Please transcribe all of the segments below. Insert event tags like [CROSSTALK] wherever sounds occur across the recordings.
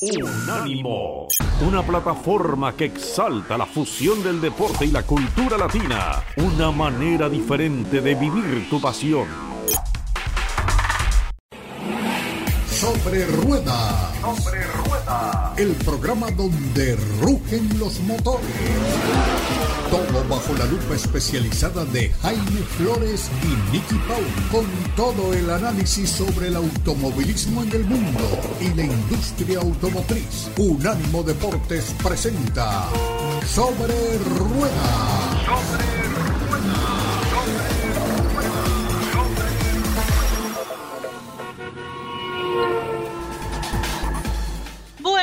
Unánimo, una plataforma que exalta la fusión del deporte y la cultura latina, una manera diferente de vivir tu pasión. Sobre rueda. Sobre rueda. El programa donde rugen los motores. Todo bajo la lupa especializada de Jaime Flores y Nicky Paul, con todo el análisis sobre el automovilismo en el mundo y la industria automotriz. Unánimo Deportes presenta Sobre Rueda. Sobre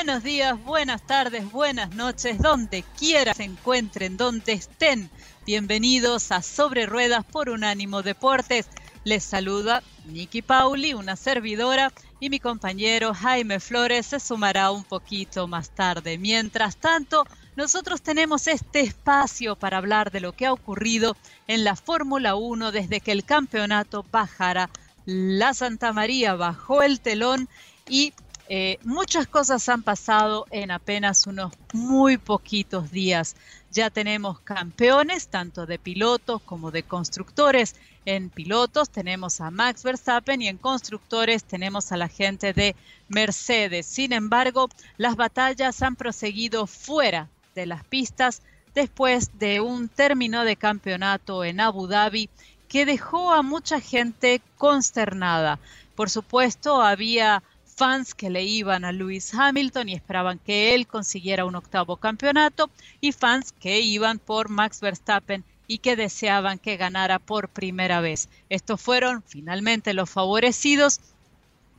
Buenos días, buenas tardes, buenas noches, donde quiera se encuentren, donde estén. Bienvenidos a Sobre Ruedas por Unánimo Deportes. Les saluda Nikki Pauli, una servidora, y mi compañero Jaime Flores se sumará un poquito más tarde. Mientras tanto, nosotros tenemos este espacio para hablar de lo que ha ocurrido en la Fórmula 1 desde que el campeonato bajara. La Santa María bajó el telón y eh, muchas cosas han pasado en apenas unos muy poquitos días. Ya tenemos campeones, tanto de pilotos como de constructores. En pilotos tenemos a Max Verstappen y en constructores tenemos a la gente de Mercedes. Sin embargo, las batallas han proseguido fuera de las pistas después de un término de campeonato en Abu Dhabi que dejó a mucha gente consternada. Por supuesto, había fans que le iban a Lewis Hamilton y esperaban que él consiguiera un octavo campeonato y fans que iban por Max Verstappen y que deseaban que ganara por primera vez. Estos fueron finalmente los favorecidos,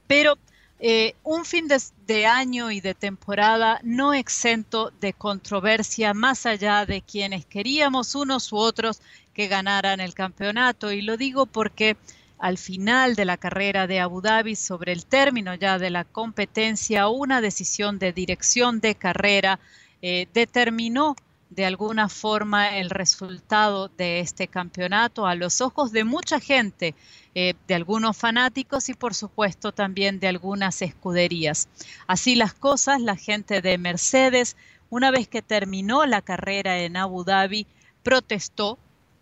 pero eh, un fin de, de, año y de temporada no exento de controversia más allá de quienes queríamos unos u otros que ganaran el campeonato. Y lo digo porque al final de la carrera de Abu Dhabi sobre el término ya de la competencia, una decisión de dirección de carrera eh, determinó de alguna forma el resultado de este campeonato a los ojos de mucha gente, eh, de algunos fanáticos y por supuesto también de algunas escuderías. Así las cosas, la gente de Mercedes, una vez que terminó la carrera en Abu Dhabi, protestó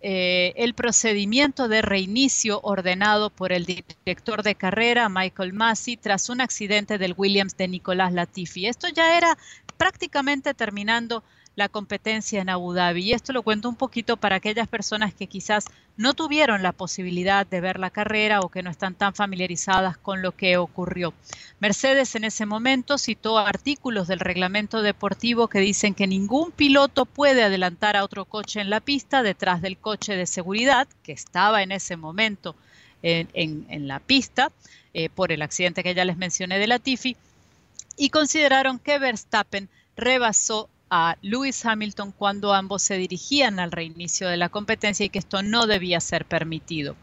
eh, el procedimiento de reinicio ordenado por el director de carrera, Michael Massey, tras un accidente del Williams de Nicolás Latifi. Esto ya era prácticamente terminando la competencia en Abu Dhabi. Y esto lo cuento un poquito para aquellas personas que quizás no tuvieron la posibilidad de ver la carrera o que no están tan familiarizadas con lo que ocurrió. Mercedes en ese momento citó artículos del reglamento deportivo que dicen que ningún piloto puede adelantar a otro coche en la pista detrás del coche de seguridad que estaba en ese momento en, la pista eh, por el accidente que ya les mencioné de la Tifi y consideraron que Verstappen rebasó a Lewis Hamilton cuando ambos se dirigían al reinicio de la competencia y que esto no debía ser permitido.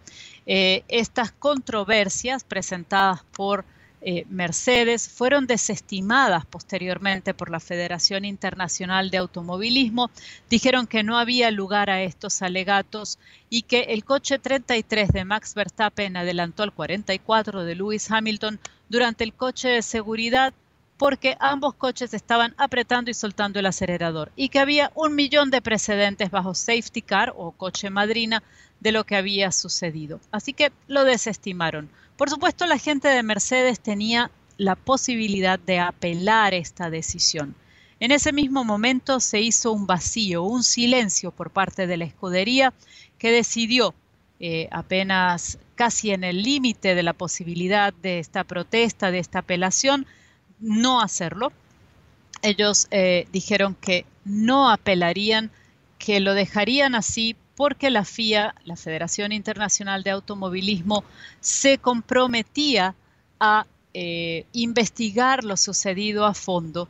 Eh, estas controversias presentadas por eh, Mercedes fueron desestimadas posteriormente por la Federación Internacional de Automovilismo. Dijeron que no había lugar a estos alegatos y que el coche 33 de Max Verstappen adelantó al 44 de Lewis Hamilton durante el coche de seguridad porque ambos coches estaban apretando y soltando el acelerador y que había un millón de precedentes bajo safety car o coche madrina de lo que había sucedido. Así que lo desestimaron. Por supuesto, la gente de Mercedes tenía la posibilidad de apelar esta decisión. En ese mismo momento se hizo un vacío, un silencio por parte de la escudería que decidió, eh, apenas casi en el límite de la posibilidad de esta protesta, de esta apelación, no hacerlo. Ellos eh, dijeron que no apelarían, que lo dejarían así porque la FIA, la Federación Internacional de Automovilismo, se comprometía a eh, investigar lo sucedido a fondo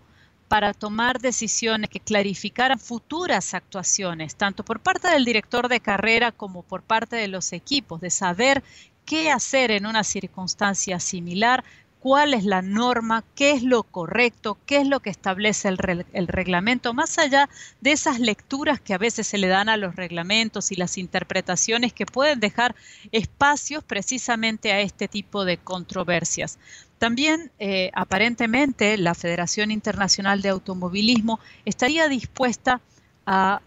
para tomar decisiones que clarificaran futuras actuaciones, tanto por parte del director de carrera como por parte de los equipos, de saber qué hacer en una circunstancia similar cuál es la norma, qué es lo correcto, qué es lo que establece el, reglamento, más allá de esas lecturas que a veces se le dan a los reglamentos y las interpretaciones que pueden dejar espacios precisamente a este tipo de controversias. También, eh, aparentemente, la Federación Internacional de Automovilismo estaría dispuesta a,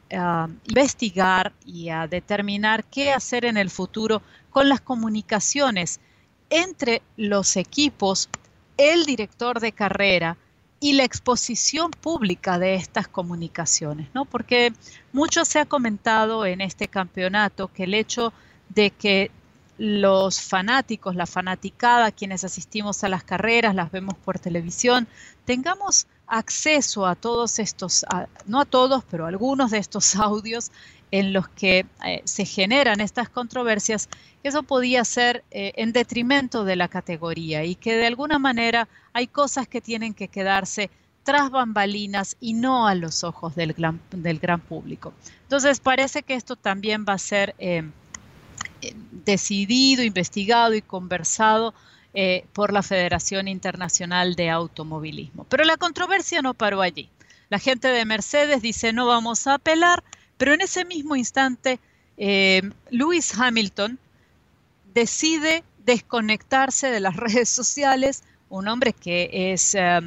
investigar y a determinar qué hacer en el futuro con las comunicaciones entre los equipos, el director de carrera y la exposición pública de estas comunicaciones, ¿no? Porque mucho se ha comentado en este campeonato que el hecho de que los fanáticos, la fanaticada, quienes asistimos a las carreras, las vemos por televisión, tengamos acceso a todos estos, no a todos, pero a algunos de estos [LAUGHS] audios en los que eh, se generan estas controversias, eso podía ser eh, en detrimento de la categoría y que de alguna manera hay cosas que tienen que quedarse tras bambalinas y no a los ojos del gran, público. Entonces parece que esto también va a ser eh, decidido, investigado y conversado por la Federación Internacional de Automovilismo. Pero la controversia no paró allí. La gente de Mercedes dice no vamos a apelar, pero en ese mismo instante eh, Lewis Hamilton decide desconectarse de las [LAUGHS] redes sociales, un hombre que es eh,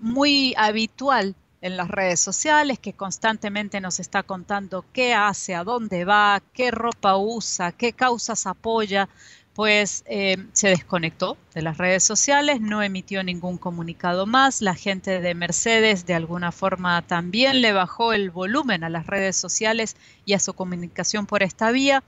muy habitual en las redes sociales, que constantemente nos está contando qué hace, a dónde va, qué ropa usa, qué causas apoya, pues eh, se desconectó de las redes sociales, no emitió ningún comunicado más, la gente de Mercedes de alguna forma también le bajó el volumen a las redes sociales y a su comunicación por esta vía,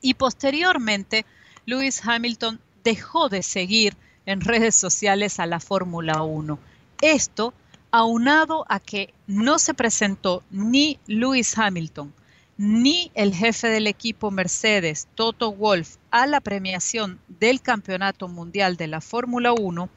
y posteriormente Lewis Hamilton dejó de seguir en redes sociales a la Fórmula 1. Esto aunado a que no se presentó ni Lewis Hamilton ni el jefe del equipo Mercedes, Toto Wolf, a la premiación del Campeonato Mundial de la Fórmula 1,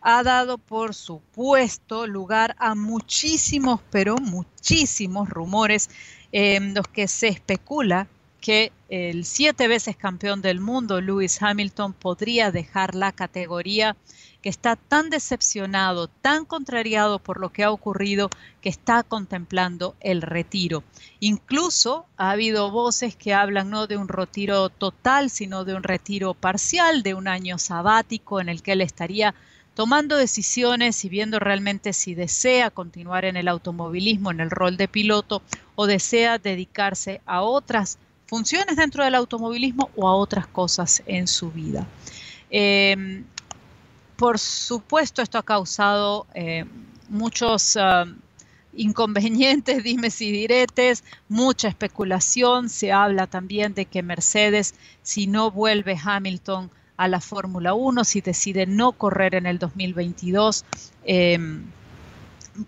ha dado por supuesto lugar a muchísimos, pero muchísimos rumores en los que se especula que el siete veces campeón del mundo, Lewis Hamilton, podría dejar la categoría que está tan decepcionado, tan contrariado por lo que ha ocurrido, que está contemplando el retiro. Incluso ha habido voces que hablan no de un retiro total, sino de un retiro parcial, de un año sabático en el que él estaría tomando decisiones y viendo realmente si desea continuar en el automovilismo, en el rol de piloto, o desea dedicarse a otras funciones dentro del automovilismo o a otras cosas en su vida. Em, por supuesto, esto ha causado eh, muchos ah, inconvenientes, [LAUGHS] dimes y diretes, mucha especulación. Se habla también de que Mercedes, si no vuelve Hamilton a la Fórmula 1, si decide no correr en el 2022, em,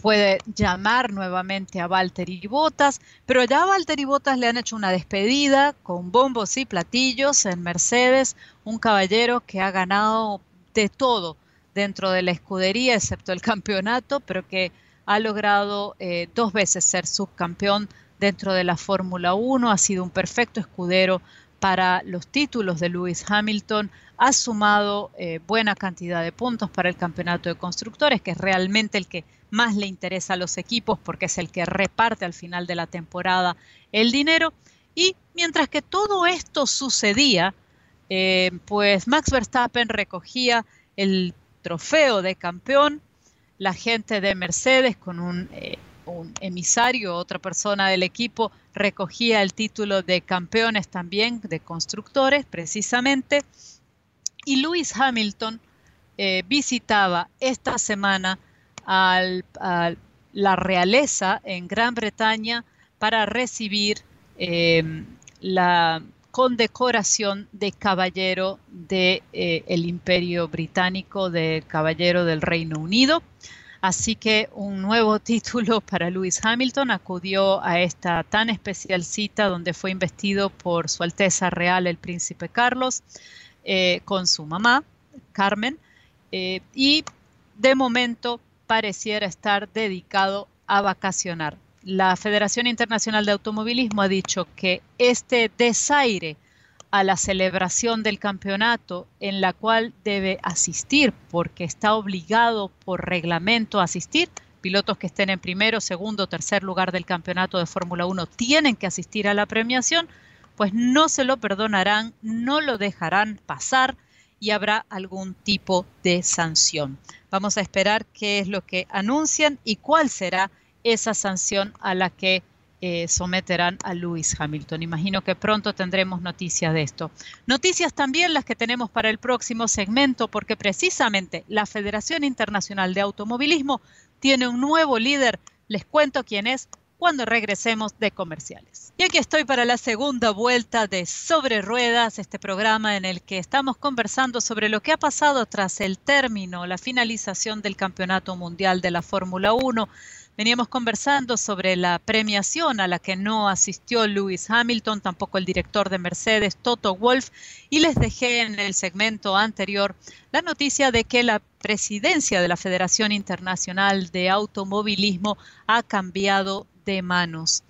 puede llamar nuevamente a Valtteri Bottas, pero ya a Valtteri Bottas le han hecho una despedida con bombos y platillos en Mercedes, un caballero que ha ganado de todo dentro de la escudería, excepto el campeonato, pero que ha logrado eh, dos veces ser subcampeón dentro de la Fórmula 1, ha sido un perfecto escudero para los títulos de Lewis Hamilton, ha sumado eh, buena cantidad de puntos para el campeonato de constructores, que es realmente el que más le interesa a los equipos porque es el que reparte al final de la temporada el dinero. Y mientras que todo esto sucedía, eh, pues Max Verstappen recogía el trofeo de campeón, la gente de Mercedes con un, eh, un, emisario, otra persona del equipo, recogía el título de campeones también, de constructores precisamente, y Lewis Hamilton eh, visitaba esta semana a la realeza en Gran Bretaña para recibir la condecoración de caballero del de, eh, imperio británico, de caballero del Reino Unido. Así que un nuevo [LAUGHS] título para Lewis Hamilton acudió a esta tan especial cita donde fue investido por Su Alteza Real el Príncipe Carlos eh, con su mamá, Carmen, eh, y de momento pareciera estar dedicado a vacacionar la Federación Internacional de Automovilismo ha dicho que este desaire a la celebración del campeonato en la cual debe asistir porque está obligado por reglamento a asistir. Pilotos que estén en primero, segundo, tercer lugar del campeonato de Fórmula 1 tienen que asistir a la premiación, pues no se lo perdonarán, no lo dejarán pasar y habrá algún tipo de sanción. Vamos a esperar qué es lo que anuncian y cuál será esa sanción a la que eh, someterán a Lewis Hamilton. Imagino que pronto tendremos noticias de esto. Noticias también las que tenemos para el próximo segmento, porque precisamente la Federación Internacional de Automovilismo tiene un nuevo líder. Les cuento quién es cuando regresemos de comerciales. Y aquí estoy para la segunda vuelta de Sobre Ruedas, este programa en el que estamos conversando sobre lo que ha pasado tras el término, la finalización del Campeonato Mundial de la Fórmula 1 Veníamos conversando sobre la premiación a la que no asistió Lewis Hamilton, tampoco el director de Mercedes, Toto Wolf, y les dejé en el segmento anterior la noticia de que la presidencia de la Federación Internacional de Automovilismo ha cambiado de manos.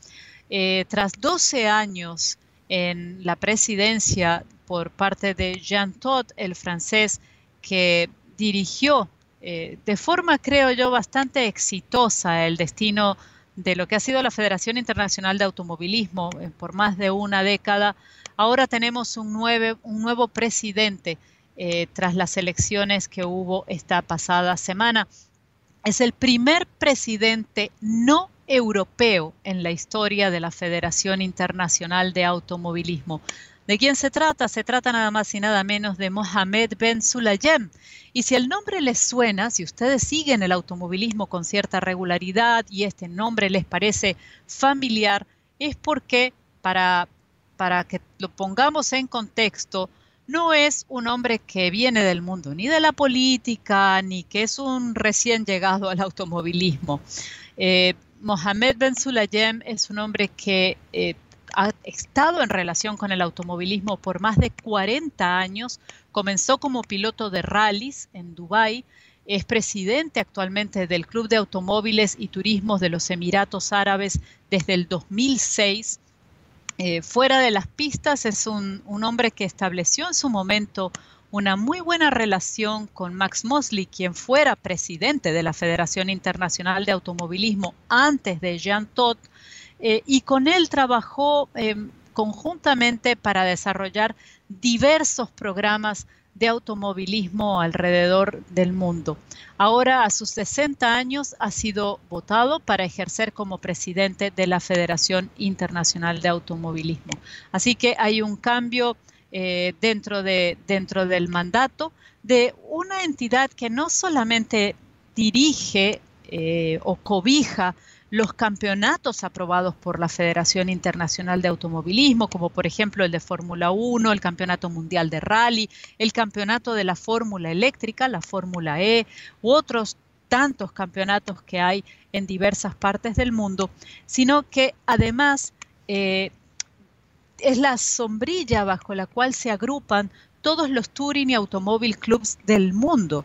Eh, tras 12 años en la presidencia por parte de Jean Todt, el francés que dirigió eh, de forma, creo yo, bastante exitosa el destino de lo que ha sido la Federación Internacional de Automovilismo eh, por más de una década. Ahora tenemos un, un nuevo presidente eh, tras las elecciones que hubo esta pasada semana. Es el primer presidente no europeo en la historia de la Federación Internacional de Automovilismo. ¿De quién se trata? Se trata nada más y nada menos de Mohamed Ben Sulayem. Y si el nombre les suena, si ustedes siguen el automovilismo con cierta regularidad y este nombre les parece familiar, es porque, para, para que lo pongamos en contexto, no es un hombre que viene del mundo, ni de la política, ni que es un recién llegado al automovilismo. Eh, Mohamed Ben Sulayem es un hombre que eh, ha estado en relación con el automovilismo por más de 40 años. Comenzó como piloto de rallies en Dubái. Es presidente actualmente del Club de Automóviles y Turismos de los Emiratos Árabes desde el 2006. Eh, fuera de las pistas es un, un hombre que estableció en su momento una muy buena relación con Max Mosley, quien fuera presidente de la Federación Internacional de Automovilismo antes de Jean Todt, eh, y con él trabajó eh, conjuntamente para desarrollar diversos programas de automovilismo alrededor del mundo. Ahora, a sus 60 años, ha sido votado para ejercer como presidente de la Federación Internacional de Automovilismo. Así que hay un cambio eh, dentro, de, dentro del mandato de una entidad que no solamente dirige o cobija los campeonatos aprobados por la Federación Internacional de Automovilismo, como por ejemplo el de Fórmula 1, el Campeonato Mundial de Rally, el Campeonato de la Fórmula Eléctrica, la Fórmula E, u otros tantos campeonatos que hay en diversas partes del mundo, sino que además eh, es la sombrilla bajo la cual se agrupan todos los Touring y Automóvil Clubs del mundo.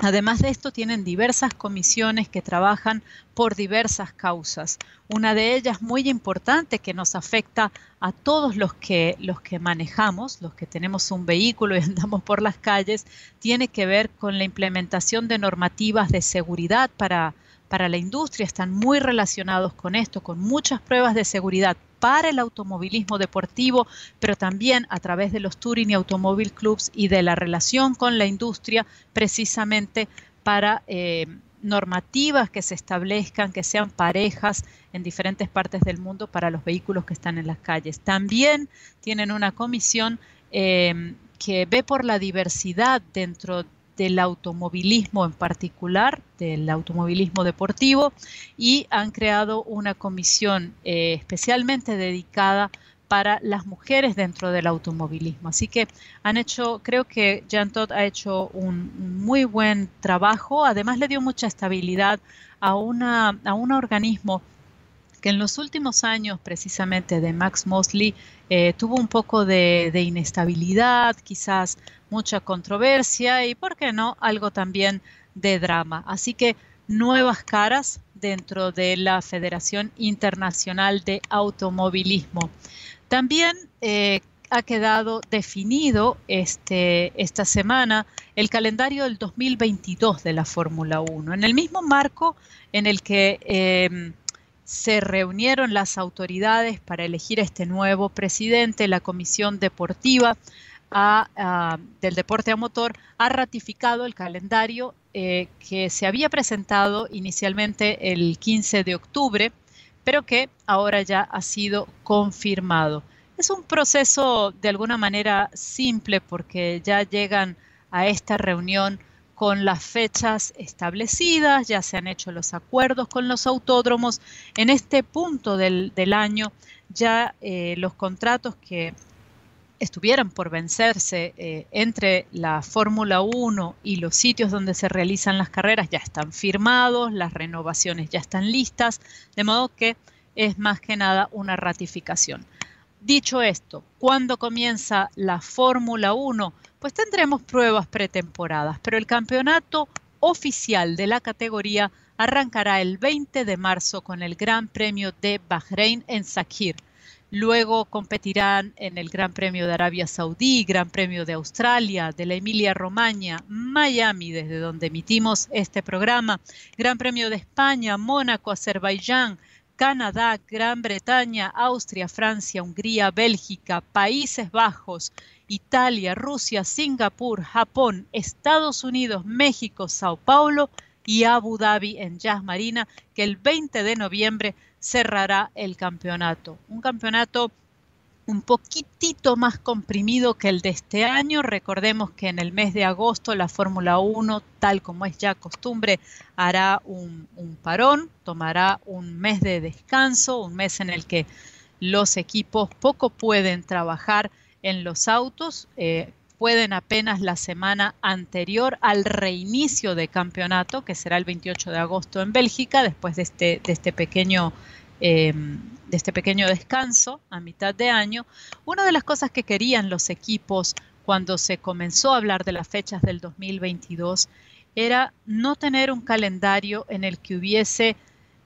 Además de esto, tienen diversas comisiones que trabajan por diversas causas. Una de ellas muy importante que nos afecta a todos los que, los que manejamos, los que tenemos un vehículo y [LAUGHS] andamos por las calles, tiene que ver con la implementación de normativas de seguridad para, para la industria. Están muy relacionados con esto, con muchas pruebas de seguridad para el automovilismo deportivo, pero también a través de los Touring y Automóvil Clubs y de la relación con la industria, precisamente para eh, normativas que se establezcan, que sean parejas en diferentes partes del mundo para los vehículos que están en las calles. También tienen una comisión eh, que ve por la diversidad dentro del automovilismo en particular, del automovilismo deportivo, y han creado una comisión eh, especialmente dedicada para las mujeres dentro del automovilismo. Así que han hecho, creo que Jan Todd ha hecho un muy buen trabajo, además le dio mucha estabilidad a, una, a un organismo que en los últimos años precisamente de Max Mosley eh, tuvo un poco de, inestabilidad, quizás mucha controversia y, ¿por qué no?, algo también de drama. Así que nuevas caras dentro de la Federación Internacional de Automovilismo. También eh, ha quedado definido este, esta semana el calendario del 2022 de la Fórmula 1, en el mismo marco en el que eh, se reunieron las autoridades para elegir este nuevo presidente, la Comisión Deportiva del deporte a motor ha ratificado el calendario eh, que se había presentado inicialmente el 15 de octubre, pero que ahora ya ha sido confirmado. Es un proceso de alguna manera simple porque ya llegan a esta reunión con las fechas establecidas, ya se han hecho los acuerdos con los autódromos. En este punto del, año ya eh, los contratos que estuvieran por vencerse eh, entre la Fórmula 1 y los sitios donde se realizan las carreras ya están firmados, las renovaciones ya están listas, de modo que es más que nada una ratificación. Dicho esto, ¿cuándo comienza la Fórmula 1? Pues tendremos pruebas pretemporadas, pero el campeonato oficial de la categoría arrancará el 20 de marzo con el Gran Premio de Bahrein en Sakhir Luego competirán en el Gran Premio de Arabia Saudí, Gran Premio de Australia, de la Emilia Romagna, Miami, desde donde emitimos este programa, Gran Premio de España, Mónaco, Azerbaiyán, Canadá, Gran Bretaña, Austria, Francia, Hungría, Bélgica, Países Bajos, Italia, Rusia, Singapur, Japón, Estados Unidos, México, Sao Paulo y Abu Dhabi en Jazz Marina, que el 20 de noviembre cerrará el campeonato. Un campeonato un poquitito más comprimido que el de este año. Recordemos que en el mes de agosto la Fórmula 1, tal como es ya costumbre, hará un, parón, tomará un mes de descanso, un mes en el que los equipos poco pueden trabajar en los autos. Eh, pueden apenas la semana anterior al reinicio de campeonato, que será el 28 de agosto en Bélgica, después de este, de este pequeño eh, de este pequeño descanso a mitad de año, una de las cosas que querían los equipos cuando se comenzó a hablar de las fechas del 2022 era no tener un calendario en el que hubiese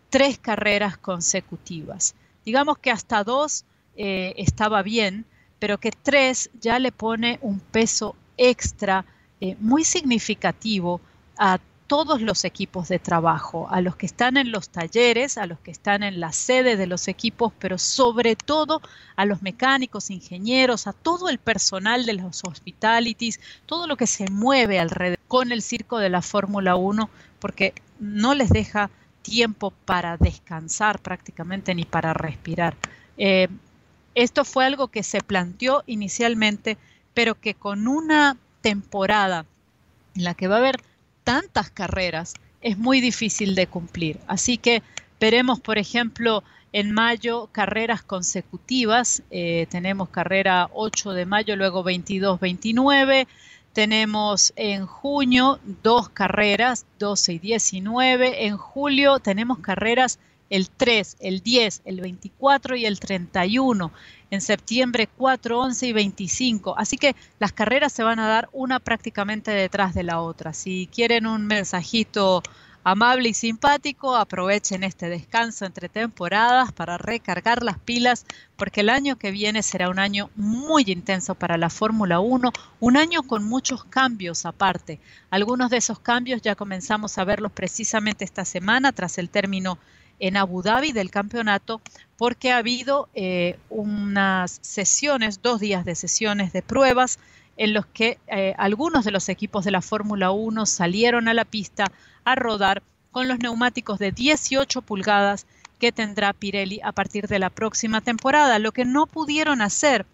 tres carreras consecutivas. Digamos que hasta dos eh, estaba bien, pero que tres ya le pone un peso extra eh, muy significativo a todos los equipos de trabajo, a los que están en los talleres, a los que están en la sede de los equipos, pero sobre todo a los mecánicos, ingenieros, a todo el personal de los hospitalities, todo lo que se mueve alrededor con el circo de la Fórmula 1, porque no les deja tiempo para descansar prácticamente ni para respirar. Eh, esto fue algo que se planteó inicialmente, pero que con una temporada en la que va a haber tantas carreras es muy difícil de cumplir. Así que veremos, por ejemplo, en mayo carreras consecutivas. Eh, tenemos carrera 8 de mayo, luego 22, 29. Tenemos en junio dos carreras, 12 y 19. En julio tenemos carreras el 3, el 10, el 24 y el 31. En septiembre 4, 11 y 25. Así que las carreras se van a dar una prácticamente detrás de la otra. Si quieren un mensajito amable y simpático, aprovechen este descanso entre temporadas para recargar las pilas, porque el año que viene será un año muy intenso para la Fórmula 1, un año con muchos cambios aparte. Algunos de esos cambios ya comenzamos a verlos precisamente esta semana tras el término en Abu Dhabi del campeonato porque ha habido eh, unas sesiones, dos días de sesiones de pruebas en los que eh, algunos de los equipos de la Fórmula 1 salieron a la pista a rodar con los neumáticos de 18 pulgadas que tendrá Pirelli a partir de la próxima temporada. Lo que no pudieron hacer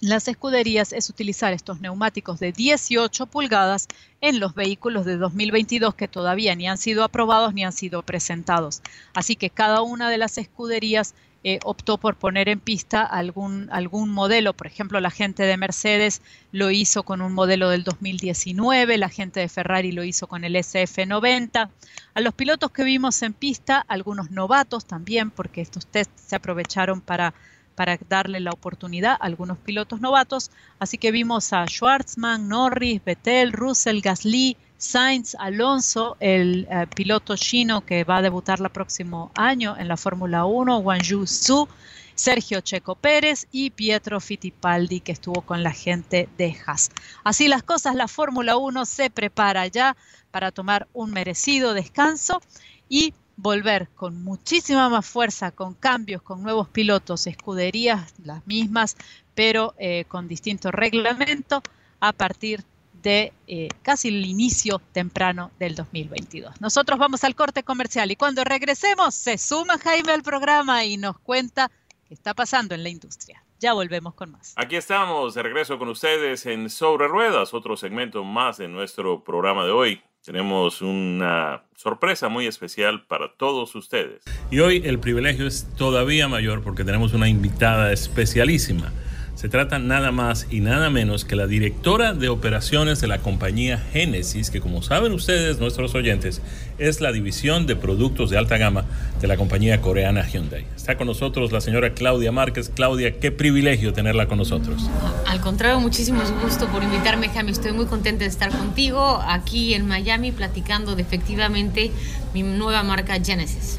las escuderías es utilizar estos neumáticos de 18 pulgadas en los vehículos de 2022 que todavía ni han sido aprobados ni han sido presentados. Así que cada una de las escuderías eh, optó por poner en pista algún, algún modelo. Por ejemplo, la gente de Mercedes lo hizo con un modelo del 2019, la gente de Ferrari lo hizo con el SF90. A los pilotos que vimos en pista, algunos novatos también, porque estos tests se aprovecharon para para darle la oportunidad a algunos pilotos novatos. Así que vimos a Schwartzman, Norris, Vettel, Russell, Gasly, Sainz, Alonso, el eh, piloto chino que va a debutar el próximo año en la Fórmula 1, Yu Su, Sergio Checo Pérez y Pietro Fittipaldi que estuvo con la gente de Haas. Así las cosas, la Fórmula 1 se prepara ya para tomar un merecido descanso y volver con muchísima más fuerza, con cambios, con nuevos pilotos, escuderías las mismas, pero eh, con distintos reglamentos a partir de eh, casi el inicio temprano del 2022. Nosotros vamos al corte comercial y cuando regresemos se suma Jaime al programa y nos cuenta qué está pasando en la industria. Ya volvemos con más. Aquí estamos, de regreso con ustedes en Sobre Ruedas, otro segmento más de nuestro programa de hoy. Tenemos una sorpresa muy especial para todos ustedes. Y hoy el privilegio es todavía mayor porque tenemos una invitada especialísima se trata nada más y nada menos que la directora de operaciones de la compañía Genesis, que como saben ustedes, nuestros oyentes, es la división de productos de alta gama de la compañía coreana Hyundai. Está con nosotros la señora Claudia Márquez. Claudia, qué privilegio tenerla con nosotros. Al contrario, muchísimo gusto por invitarme, Jaime. Estoy muy contenta de estar contigo aquí en Miami platicando de efectivamente mi nueva marca Genesis.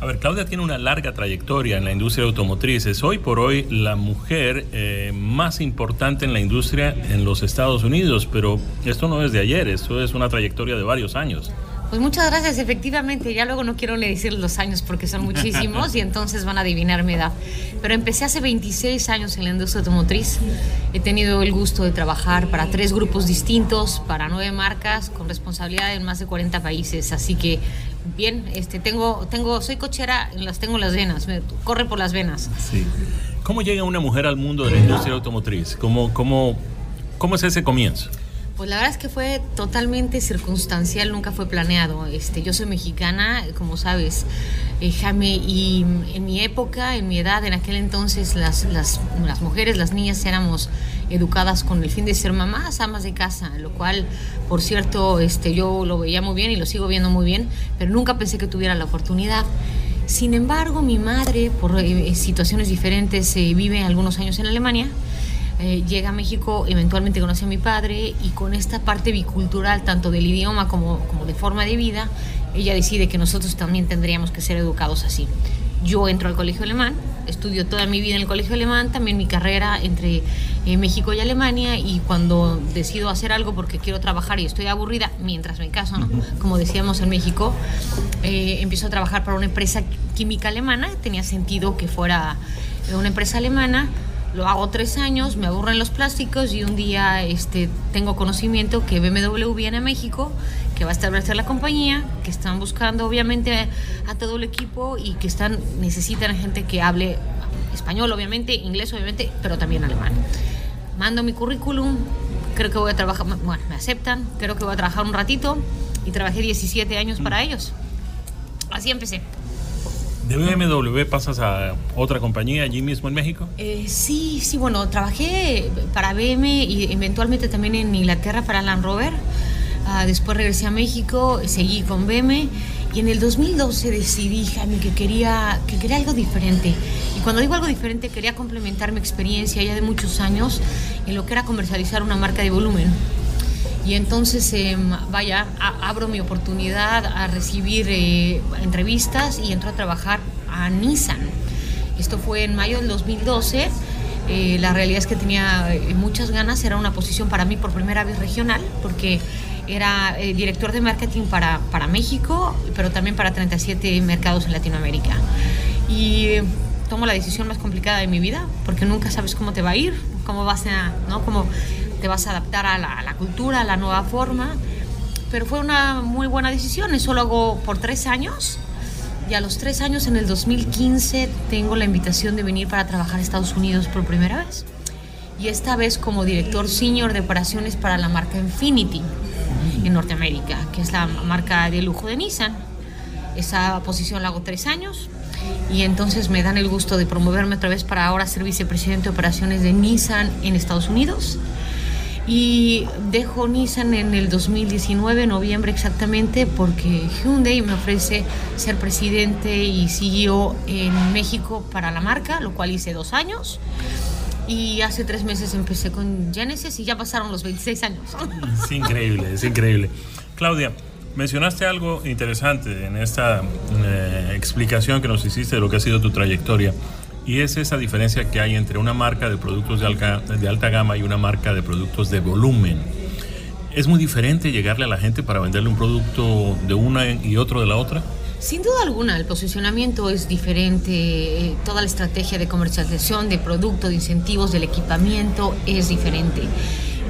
A ver, Claudia tiene una larga trayectoria en la industria automotriz. Es hoy por hoy la mujer eh, más importante en la industria en los Estados Unidos, pero esto no es de ayer, esto es una trayectoria de varios años. Pues muchas gracias, efectivamente. Ya luego no quiero le decir los años porque son muchísimos y [LAUGHS] entonces van a adivinar mi edad. Pero empecé hace 26 años en la industria automotriz. He tenido el gusto de trabajar para tres grupos distintos, para nueve marcas, con responsabilidad en más de 40 países. Así que bien, este, tengo, tengo, soy cochera, las tengo en las venas, me corre por las venas. Sí. ¿Cómo llega una mujer al mundo de la industria automotriz? ¿Cómo, cómo, cómo es ese comienzo? Pues la verdad es que fue totalmente circunstancial, nunca fue planeado. Este, yo soy mexicana, como sabes, eh, y en mi época, en mi edad, en aquel entonces, las, las, las mujeres, las niñas éramos educadas con el fin de ser mamás, amas de casa, lo cual, por cierto, este, yo lo veía muy bien y lo sigo viendo muy bien, pero nunca pensé que tuviera la oportunidad. Sin embargo, mi madre, por eh, situaciones diferentes, eh, vive algunos años en Alemania. Eh, llega a México, eventualmente conoce a mi padre y con esta parte bicultural, tanto del idioma como, como de forma de vida, ella decide que nosotros también tendríamos que ser educados así. Yo entro al colegio alemán, estudio toda mi vida en el colegio alemán, también mi carrera entre eh, México y Alemania y cuando decido hacer algo porque quiero trabajar y estoy aburrida mientras me caso, como decíamos en México, eh, empiezo a trabajar para una empresa química alemana, tenía sentido que fuera una empresa alemana, lo hago tres años, me aburren los plásticos y un día este, tengo conocimiento que BMW viene a México, que va a establecer la compañía, que están buscando obviamente a todo el equipo y que están, necesitan gente que hable español obviamente, inglés obviamente, pero también alemán. Mando mi currículum, creo que voy a trabajar, bueno, me aceptan, creo que voy a trabajar un ratito y trabajé 17 años para ellos. Así empecé. ¿De BMW pasas a otra compañía allí mismo en México? Eh, sí, sí, bueno, trabajé para BM y eventualmente también en Inglaterra para Land Rover. Ah, después regresé a México, seguí con BM y en el 2012 decidí, Jaime, que quería, que quería algo diferente. Y cuando digo algo diferente, quería complementar mi experiencia ya de muchos años en lo que era comercializar una marca de volumen. Y entonces, em, vaya, abro mi oportunidad a recibir eh, entrevistas y entro a trabajar a Nissan. Esto fue en mayo del 2012. Eh, la realidad es que tenía eh, muchas ganas, era una posición para mí por primera vez regional, porque era director de marketing para, para México, pero también para 37 mercados en Latinoamérica. Y tomo la decisión más complicada de mi vida, porque nunca sabes cómo te va a ir, cómo vas a, ¿no? Cómo, te vas a adaptar a la, cultura, a la nueva forma. Pero fue una muy buena decisión, eso lo hago por tres años. Y a los tres años, en el 2015, tengo la invitación de venir para trabajar a Estados Unidos por primera vez. Y esta vez como director senior de operaciones para la marca Infinity en Norteamérica, que es la marca de lujo de Nissan. Esa posición la hago tres años y entonces me dan el gusto de promoverme otra vez para ahora ser vicepresidente de operaciones de Nissan en Estados Unidos y dejo Nissan en el 2019, noviembre exactamente, porque Hyundai me ofrece ser presidente y CEO en México para la marca, lo cual hice dos años. Y hace tres meses empecé con Genesis y ya pasaron los 26 años. Es increíble, es increíble. Claudia, mencionaste algo interesante en esta eh, explicación que nos hiciste de lo que ha sido tu trayectoria y es esa diferencia que hay entre una marca de productos de alta, de alta gama y una marca de productos de volumen. Es muy diferente llegarle a la gente para venderle un producto de una y otro de la otra. Sin duda alguna, el posicionamiento es diferente, eh, toda la estrategia de comercialización, de producto, de incentivos, del equipamiento es diferente.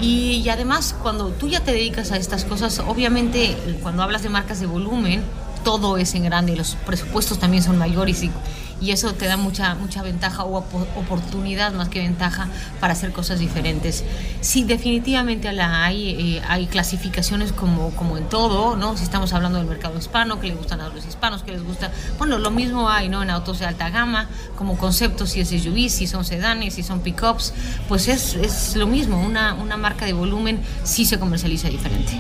Y, además, cuando tú ya te dedicas a estas cosas, obviamente cuando hablas de marcas de volumen, todo es en grande, los presupuestos también son mayores y, y eso te da mucha, mucha ventaja o oportunidad más que ventaja para hacer cosas diferentes. Sí, definitivamente la hay, eh, hay clasificaciones como, como en todo, ¿no? Si estamos hablando del mercado hispano, que le gustan a los hispanos, que les gusta, bueno, lo mismo hay, ¿no? En autos de alta gama, como conceptos, si es SUV, si son sedanes, si son pickups, pues es, es lo mismo, una, una marca de volumen sí se comercializa diferente.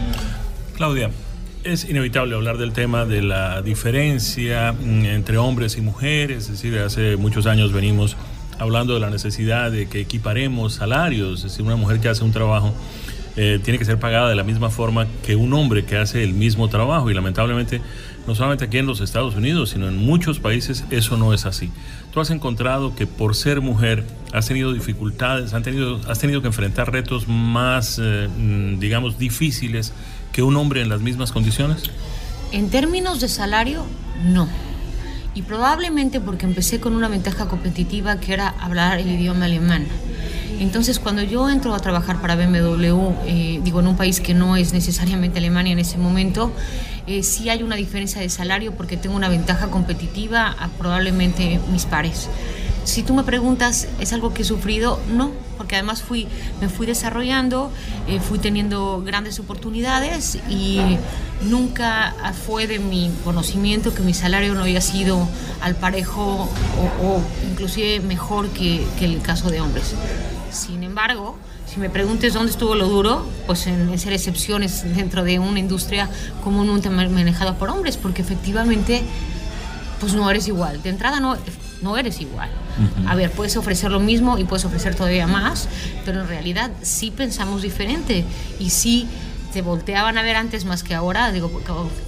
Claudia, es inevitable hablar del tema de la diferencia mm, entre hombres y mujeres, es decir, hace muchos años venimos hablando de la necesidad de que equiparemos salarios, es decir, una mujer que hace un trabajo eh, tiene que ser pagada de la misma forma que un hombre que hace el mismo trabajo. Y lamentablemente no solamente aquí en los Estados Unidos, sino en muchos países eso no es así. Tú has encontrado que por ser mujer has tenido dificultades, has tenido, has tenido que enfrentar retos más, eh, mm, digamos, difíciles que un hombre en las mismas condiciones? En términos de salario, no. Y probablemente porque empecé con una ventaja competitiva que era hablar el idioma alemán. Entonces, cuando yo entro a trabajar para BMW, eh, digo, en un país que no es necesariamente Alemania en ese momento, eh, sí hay una diferencia de salario porque tengo una ventaja competitiva a probablemente mis pares. Si tú me preguntas, ¿es algo que he sufrido? No, porque además fui, me fui desarrollando, eh, fui teniendo grandes oportunidades y nunca fue de mi conocimiento que mi salario no haya sido al parejo o, inclusive mejor que, el caso de hombres. Sin embargo, si me preguntes dónde estuvo lo duro, pues en, ser excepciones dentro de una industria comúnmente manejada por hombres, porque efectivamente, pues no eres igual. De entrada no, no eres igual. A ver, puedes ofrecer lo mismo y puedes ofrecer todavía más, pero en realidad sí pensamos diferente y sí te volteaban a ver antes más que ahora. Digo,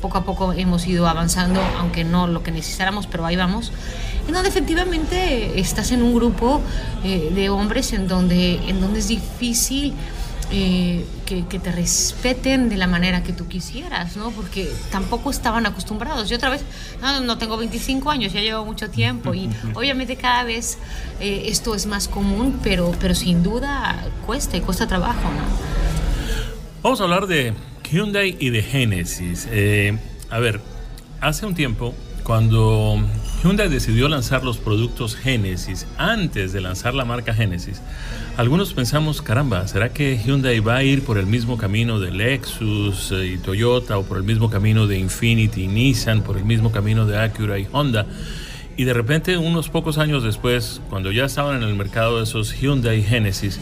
poco a poco hemos ido avanzando, aunque no lo que necesitáramos, pero ahí vamos. En donde efectivamente estás en un grupo eh, de hombres en donde, en donde es difícil eh, que, te respeten de la manera que tú quisieras, ¿no? Porque tampoco estaban acostumbrados. Yo otra vez, no, tengo 25 años, ya llevo mucho tiempo y [LAUGHS] obviamente cada vez eh, esto es más común, pero, pero sin duda cuesta y cuesta trabajo, ¿no? Vamos a hablar de Hyundai y de Genesis. Eh, a ver, hace un tiempo, cuando Hyundai decidió lanzar los productos Genesis antes de lanzar la marca Genesis, algunos pensamos, caramba, ¿será que Hyundai va a ir por el mismo camino de Lexus eh, y Toyota o por el mismo camino de Infiniti y Nissan, por el mismo camino de Acura y Honda? Y de repente, unos pocos años después, cuando ya estaban en el mercado esos Hyundai Genesis,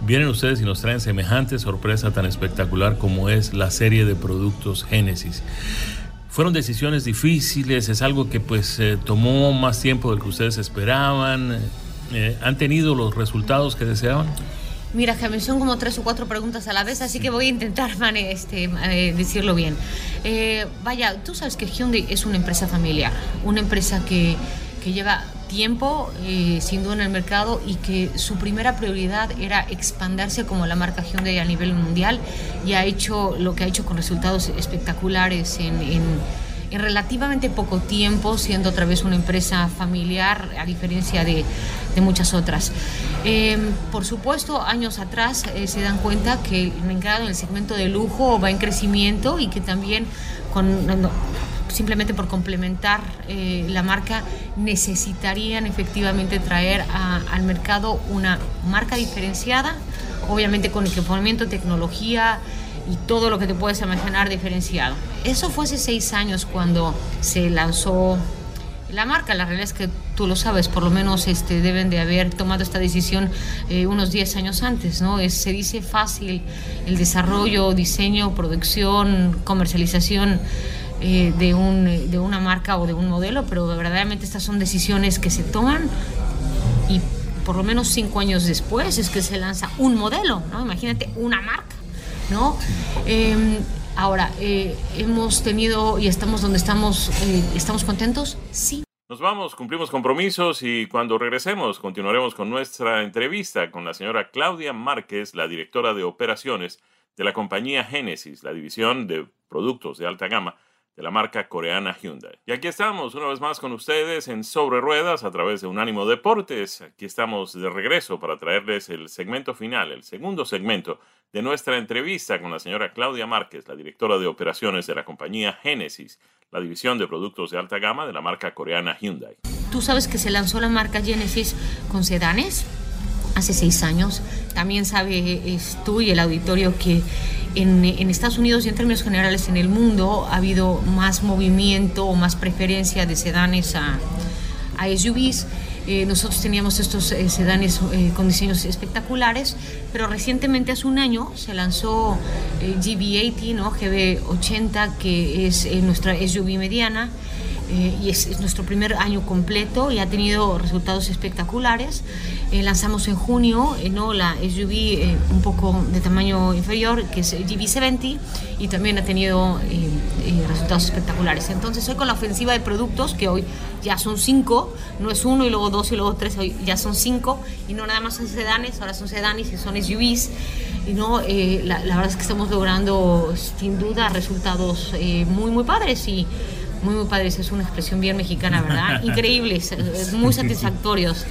vienen ustedes y nos traen semejante sorpresa tan espectacular como es la serie de productos Genesis. Fueron decisiones difíciles, es algo que pues eh, tomó más tiempo del que ustedes esperaban. Eh, ¿Han tenido los resultados que deseaban? Mira, Jaime, son como tres o cuatro preguntas a la vez, así que voy a intentar [LAUGHS] este, eh, decirlo bien. Eh, vaya, tú sabes que Hyundai es una empresa familiar, una empresa que, que lleva tiempo sin duda en el mercado y que su primera prioridad era expandirse como la marca Hyundai a nivel mundial y ha hecho lo que ha hecho con resultados espectaculares en en relativamente poco tiempo, siendo otra vez una empresa familiar, a diferencia de, muchas otras. Em, por supuesto, años atrás eh, se dan cuenta que el mercado en el segmento de lujo va en crecimiento y que también con, simplemente por complementar eh, la marca necesitarían efectivamente traer al mercado una marca diferenciada, obviamente con equipamiento, tecnología, y todo lo que te puedes imaginar diferenciado. Eso fue hace seis años cuando se lanzó la marca. La realidad es que tú lo sabes, por lo menos este, deben de haber tomado esta decisión eh, unos 10 años antes. ¿no? Se dice fácil el desarrollo, diseño, producción, comercialización. Eh, de, un, de una marca o de un modelo, pero verdaderamente estas son decisiones que se toman y por lo menos cinco años después es que se lanza un modelo, ¿no? Imagínate una marca. ¿no? Em, ahora, eh, hemos tenido y estamos donde estamos, eh, ¿estamos contentos? Sí. Nos vamos, cumplimos compromisos y cuando regresemos continuaremos con nuestra entrevista con la señora Claudia Márquez, la directora de operaciones de la compañía Génesis, la división de productos de alta gama de la marca coreana Hyundai. Y aquí estamos una vez más con ustedes en Sobre Ruedas a través de Unánimo Deportes. Aquí estamos de regreso para traerles el segmento final, el segundo segmento de nuestra entrevista con la señora Claudia Márquez, la directora de operaciones de la compañía Genesis, la división de productos de alta gama de la marca coreana Hyundai. Tú sabes que se lanzó la marca Genesis con sedanes hace seis años. También sabes tú y el auditorio que en, Estados Unidos y en términos generales en el mundo ha habido más movimiento o más preferencia de sedanes a, a SUVs. Eh, nosotros teníamos estos eh, sedanes eh, con diseños espectaculares, pero recientemente, hace un año, se lanzó GB80, ¿no? GB80, que es nuestra SUV mediana. Y es, es, nuestro primer año completo y ha tenido resultados espectaculares. Eh, lanzamos en junio eh, ¿no? la SUV eh, un poco de tamaño inferior, que es GV70, y también ha tenido resultados espectaculares. Entonces, hoy con la ofensiva de productos, que hoy ya son cinco, no es uno y luego dos y luego tres, hoy ya son cinco, y no nada más son sedanes, ahora son sedanes y son SUVs. Y no, la, la, verdad es que estamos logrando sin duda resultados muy, muy padres y muy, muy padres. Es una expresión bien mexicana, ¿verdad? [LAUGHS] Increíbles, muy satisfactorios.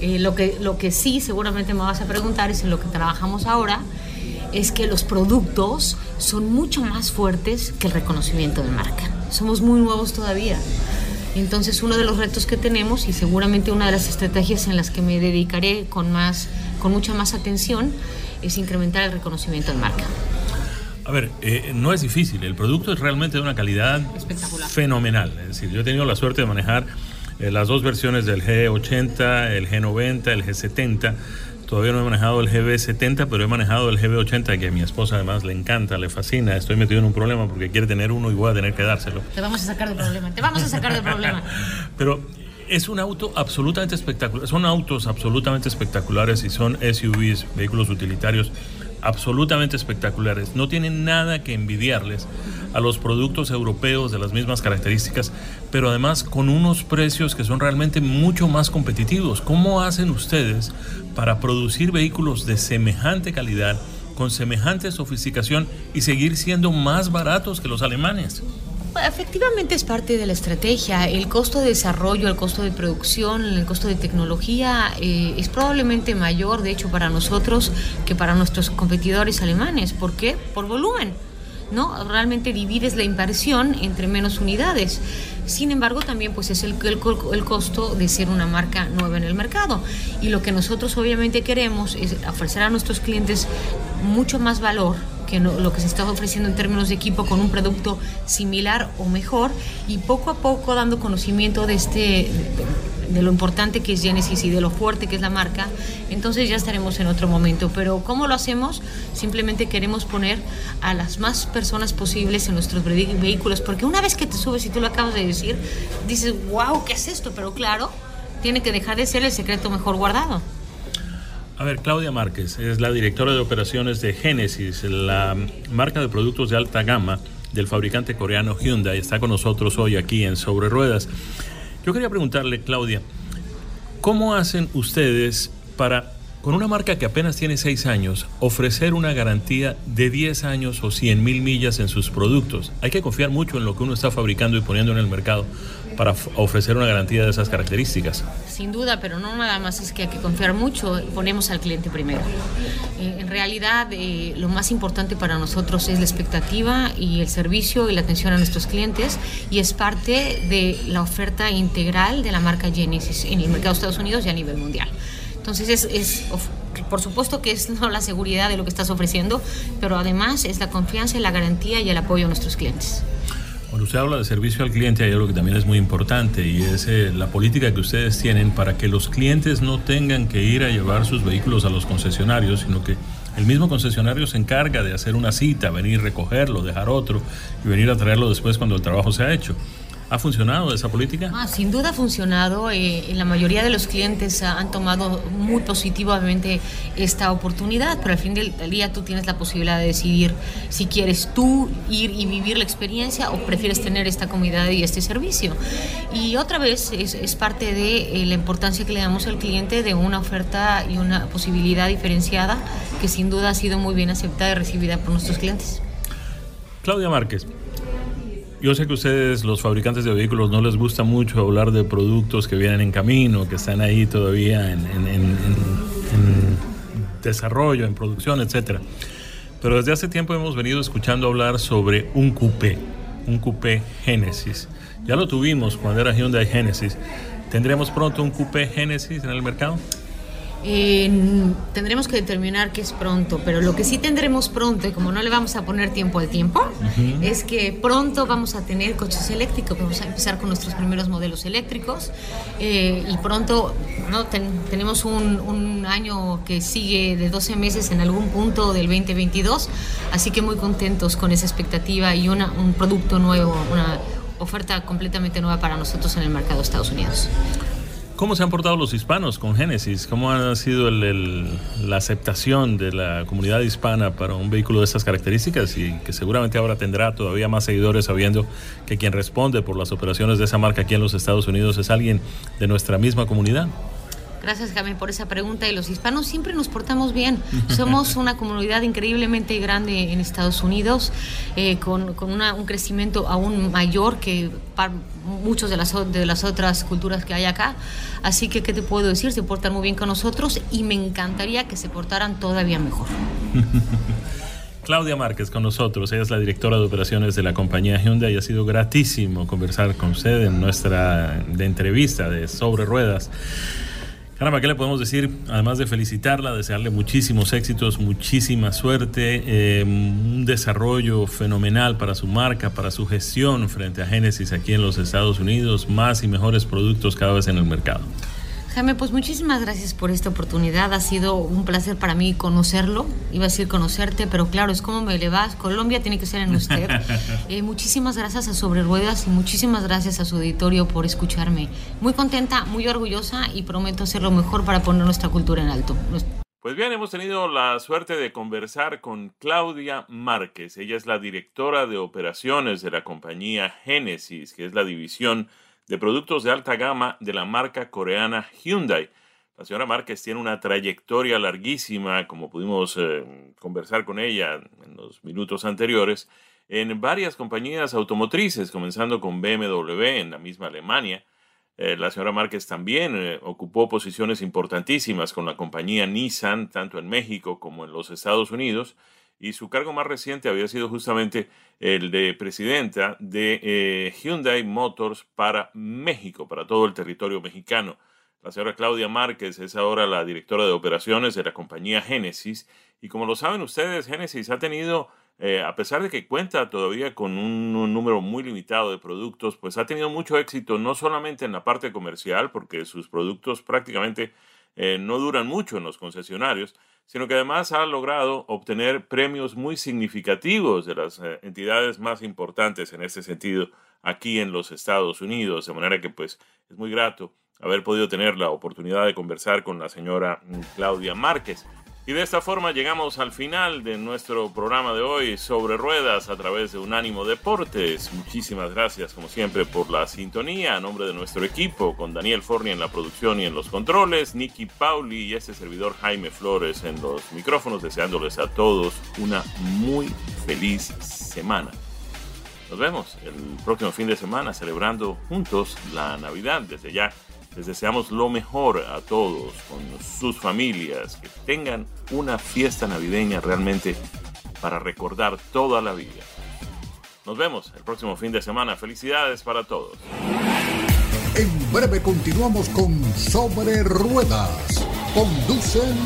Eh, lo, que, lo que sí seguramente me vas a preguntar es en lo que trabajamos ahora, es que los productos son mucho más fuertes que el reconocimiento de marca. Somos muy nuevos todavía. Entonces uno de los retos que tenemos y seguramente una de las estrategias en las que me dedicaré con, más, con mucha más atención es incrementar el reconocimiento de marca. A ver, eh, no es difícil, el producto es realmente de una calidad fenomenal. Es decir, yo he tenido la suerte de manejar eh, las dos versiones del G80, el G90, el G70. Todavía no he manejado el GB70, pero he manejado el GB80, que a mi esposa además le encanta, le fascina. Estoy metido en un problema porque quiere tener uno y voy a tener que dárselo. Te vamos a sacar del problema, te vamos a sacar del problema. [LAUGHS] pero es un auto absolutamente espectacular. Son autos absolutamente espectaculares y son SUVs, vehículos utilitarios absolutamente espectaculares. No tienen nada que envidiarles a los productos europeos de las mismas características, pero además con unos precios que son realmente mucho más competitivos. ¿Cómo hacen ustedes para producir vehículos de semejante calidad, con semejante sofisticación y seguir siendo más baratos que los alemanes? Efectivamente es parte de la estrategia. El costo de desarrollo, el costo de producción, el costo de tecnología eh, es probablemente mayor, de hecho, para nosotros que para nuestros competidores alemanes. ¿Por qué? Por volumen. ¿no? Realmente divides la inversión entre menos unidades. Sin embargo, también pues es el, el, el, costo de ser una marca nueva en el mercado. Y lo que nosotros obviamente queremos es ofrecer a nuestros clientes mucho más valor que lo que se está ofreciendo en términos de equipo con un producto similar o mejor y poco a poco dando conocimiento de este de, lo importante que es Genesis y de lo fuerte que es la marca, entonces ya estaremos en otro momento. Pero ¿cómo lo hacemos? Simplemente queremos poner a las más personas posibles en nuestros vehículos, porque una vez que te subes y tú lo acabas de decir, dices, wow, ¿qué es esto? Pero claro, tiene que dejar de ser el secreto mejor guardado. A ver, Claudia Márquez es la directora de operaciones de Genesis, la marca de productos de alta gama del fabricante coreano Hyundai. Está con nosotros hoy aquí en Sobre Ruedas. Yo quería preguntarle, Claudia, ¿cómo hacen ustedes para, con una marca que apenas tiene seis años, ofrecer una garantía de 10 años o 100 mil millas en sus productos? Hay que confiar mucho en lo que uno está fabricando y poniendo en el mercado para ofrecer una garantía de esas características. Sin duda, pero no nada más es que hay que confiar mucho, ponemos al cliente primero. Eh, en realidad, eh, lo más importante para nosotros es la expectativa y el servicio y la atención a nuestros clientes y es parte de la oferta integral de la marca Genesis en el mercado de Estados Unidos y a nivel mundial. Entonces, es, es por supuesto que es [LAUGHS] no la seguridad de lo que estás ofreciendo, pero además es la confianza y la garantía y el apoyo a nuestros clientes. Cuando usted habla de servicio al cliente, hay algo que también es muy importante y es eh, la política que ustedes tienen para que los clientes no tengan que ir a llevar sus vehículos a los concesionarios, sino que el mismo concesionario se encarga de hacer una cita, venir a recogerlo, dejar otro y venir a traerlo después cuando el trabajo se ha hecho. ¿Ha funcionado esa política? Ah, sin duda ha funcionado. Eh, la mayoría de los clientes han tomado muy positivamente esta oportunidad, pero al fin del día tú tienes la posibilidad de decidir si quieres tú ir y vivir la experiencia o prefieres tener esta comodidad y este servicio. Y otra vez es, parte de eh, la importancia que le damos al cliente de una oferta y una posibilidad diferenciada que sin duda ha sido muy bien aceptada y recibida por nuestros clientes. Claudia Márquez, Yo sé que ustedes, los fabricantes de vehículos, no les gusta mucho hablar de productos que vienen en camino, que están ahí todavía en, desarrollo, en producción, etc. Pero desde hace tiempo hemos venido escuchando hablar sobre un coupé, un coupé Genesis. Ya lo tuvimos cuando era Hyundai Genesis. ¿Tendremos pronto un coupé Genesis en el mercado? Tendremos que determinar qué es pronto, pero lo que sí tendremos pronto, y como no le vamos a poner tiempo al tiempo, es que pronto vamos a tener coches eléctricos, vamos a empezar con nuestros primeros modelos eléctricos eh, y pronto no tenemos un, un, año que sigue de 12 meses en algún punto del 2022, así que muy contentos con esa expectativa y una, un producto nuevo, una oferta completamente nueva para nosotros en el mercado de Estados Unidos. ¿Cómo se han portado los hispanos con Génesis? ¿Cómo ha sido la aceptación de la comunidad hispana para un vehículo de estas características y que seguramente ahora tendrá todavía más seguidores sabiendo que quien responde por las operaciones de esa marca aquí en los Estados Unidos es alguien de nuestra misma comunidad? Gracias, Jaime, por esa pregunta. Y los hispanos siempre nos portamos bien. Somos una comunidad increíblemente grande en Estados Unidos, eh, con, con un crecimiento aún mayor que para muchos de las, de las otras culturas que hay acá. Así que, ¿qué te puedo decir? Se portan muy bien con nosotros y me encantaría que se portaran todavía mejor. [LAUGHS] Claudia Márquez con nosotros, ella es la directora de operaciones de la compañía Hyundai y ha sido gratísimo conversar con usted en nuestra de entrevista de Sobre Ruedas. Caramba, ¿qué le podemos decir? Además de felicitarla, desearle muchísimos éxitos, muchísima suerte, eh, un desarrollo fenomenal para su marca, para su gestión frente a Genesis aquí en los Estados Unidos, más y mejores productos cada vez en el mercado. Jaime, pues muchísimas gracias por esta oportunidad. Ha sido un placer para mí conocerlo. Iba a decir conocerte, pero claro, es como me le vas. Colombia tiene que ser en usted. [LAUGHS] Eh, muchísimas gracias a Sobre Ruedas y muchísimas gracias a su auditorio por escucharme. Muy contenta, muy orgullosa y prometo hacer lo mejor para poner nuestra cultura en alto. Pues bien, hemos tenido la suerte de conversar con Claudia Márquez. Ella es la directora de operaciones de la compañía Genesis, que es la división de productos de alta gama de la marca coreana Hyundai. La señora Márquez tiene una trayectoria larguísima, como pudimos eh, conversar con ella en los minutos anteriores, en varias compañías automotrices, comenzando con BMW en la misma Alemania. Eh, la señora Márquez también eh, ocupó posiciones importantísimas con la compañía Nissan, tanto en México como en los Estados Unidos, y su cargo más reciente había sido justamente el de presidenta de eh, Hyundai Motors para México, para todo el territorio mexicano. La señora Claudia Márquez es ahora la directora de operaciones de la compañía Genesis y como lo saben ustedes, Genesis ha tenido, eh, a pesar de que cuenta todavía con un, número muy limitado de productos, pues ha tenido mucho éxito no solamente en la parte comercial, porque sus productos prácticamente eh, no duran mucho en los concesionarios, sino que además ha logrado obtener premios muy significativos de las eh, entidades más importantes en este sentido aquí en los Estados Unidos, de manera que pues es muy grato haber podido tener la oportunidad de conversar con la señora mm, Claudia Márquez. Y de esta forma llegamos al final de nuestro programa de hoy sobre ruedas a través de Unánimo Deportes. Muchísimas gracias como siempre por la sintonía a nombre de nuestro equipo con Daniel Forni en la producción y en los controles, Nicky Pauli y este servidor Jaime Flores en los micrófonos deseándoles a todos una muy feliz semana. Nos vemos el próximo fin de semana celebrando juntos la Navidad desde ya les deseamos lo mejor a todos con sus familias, que tengan una fiesta navideña realmente para recordar toda la vida. Nos vemos el próximo fin de semana. Felicidades para todos. En breve continuamos con Sobre Ruedas. Conducen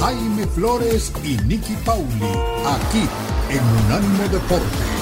Jaime Flores y Nicky Pauli, aquí en Unánimo Deporte.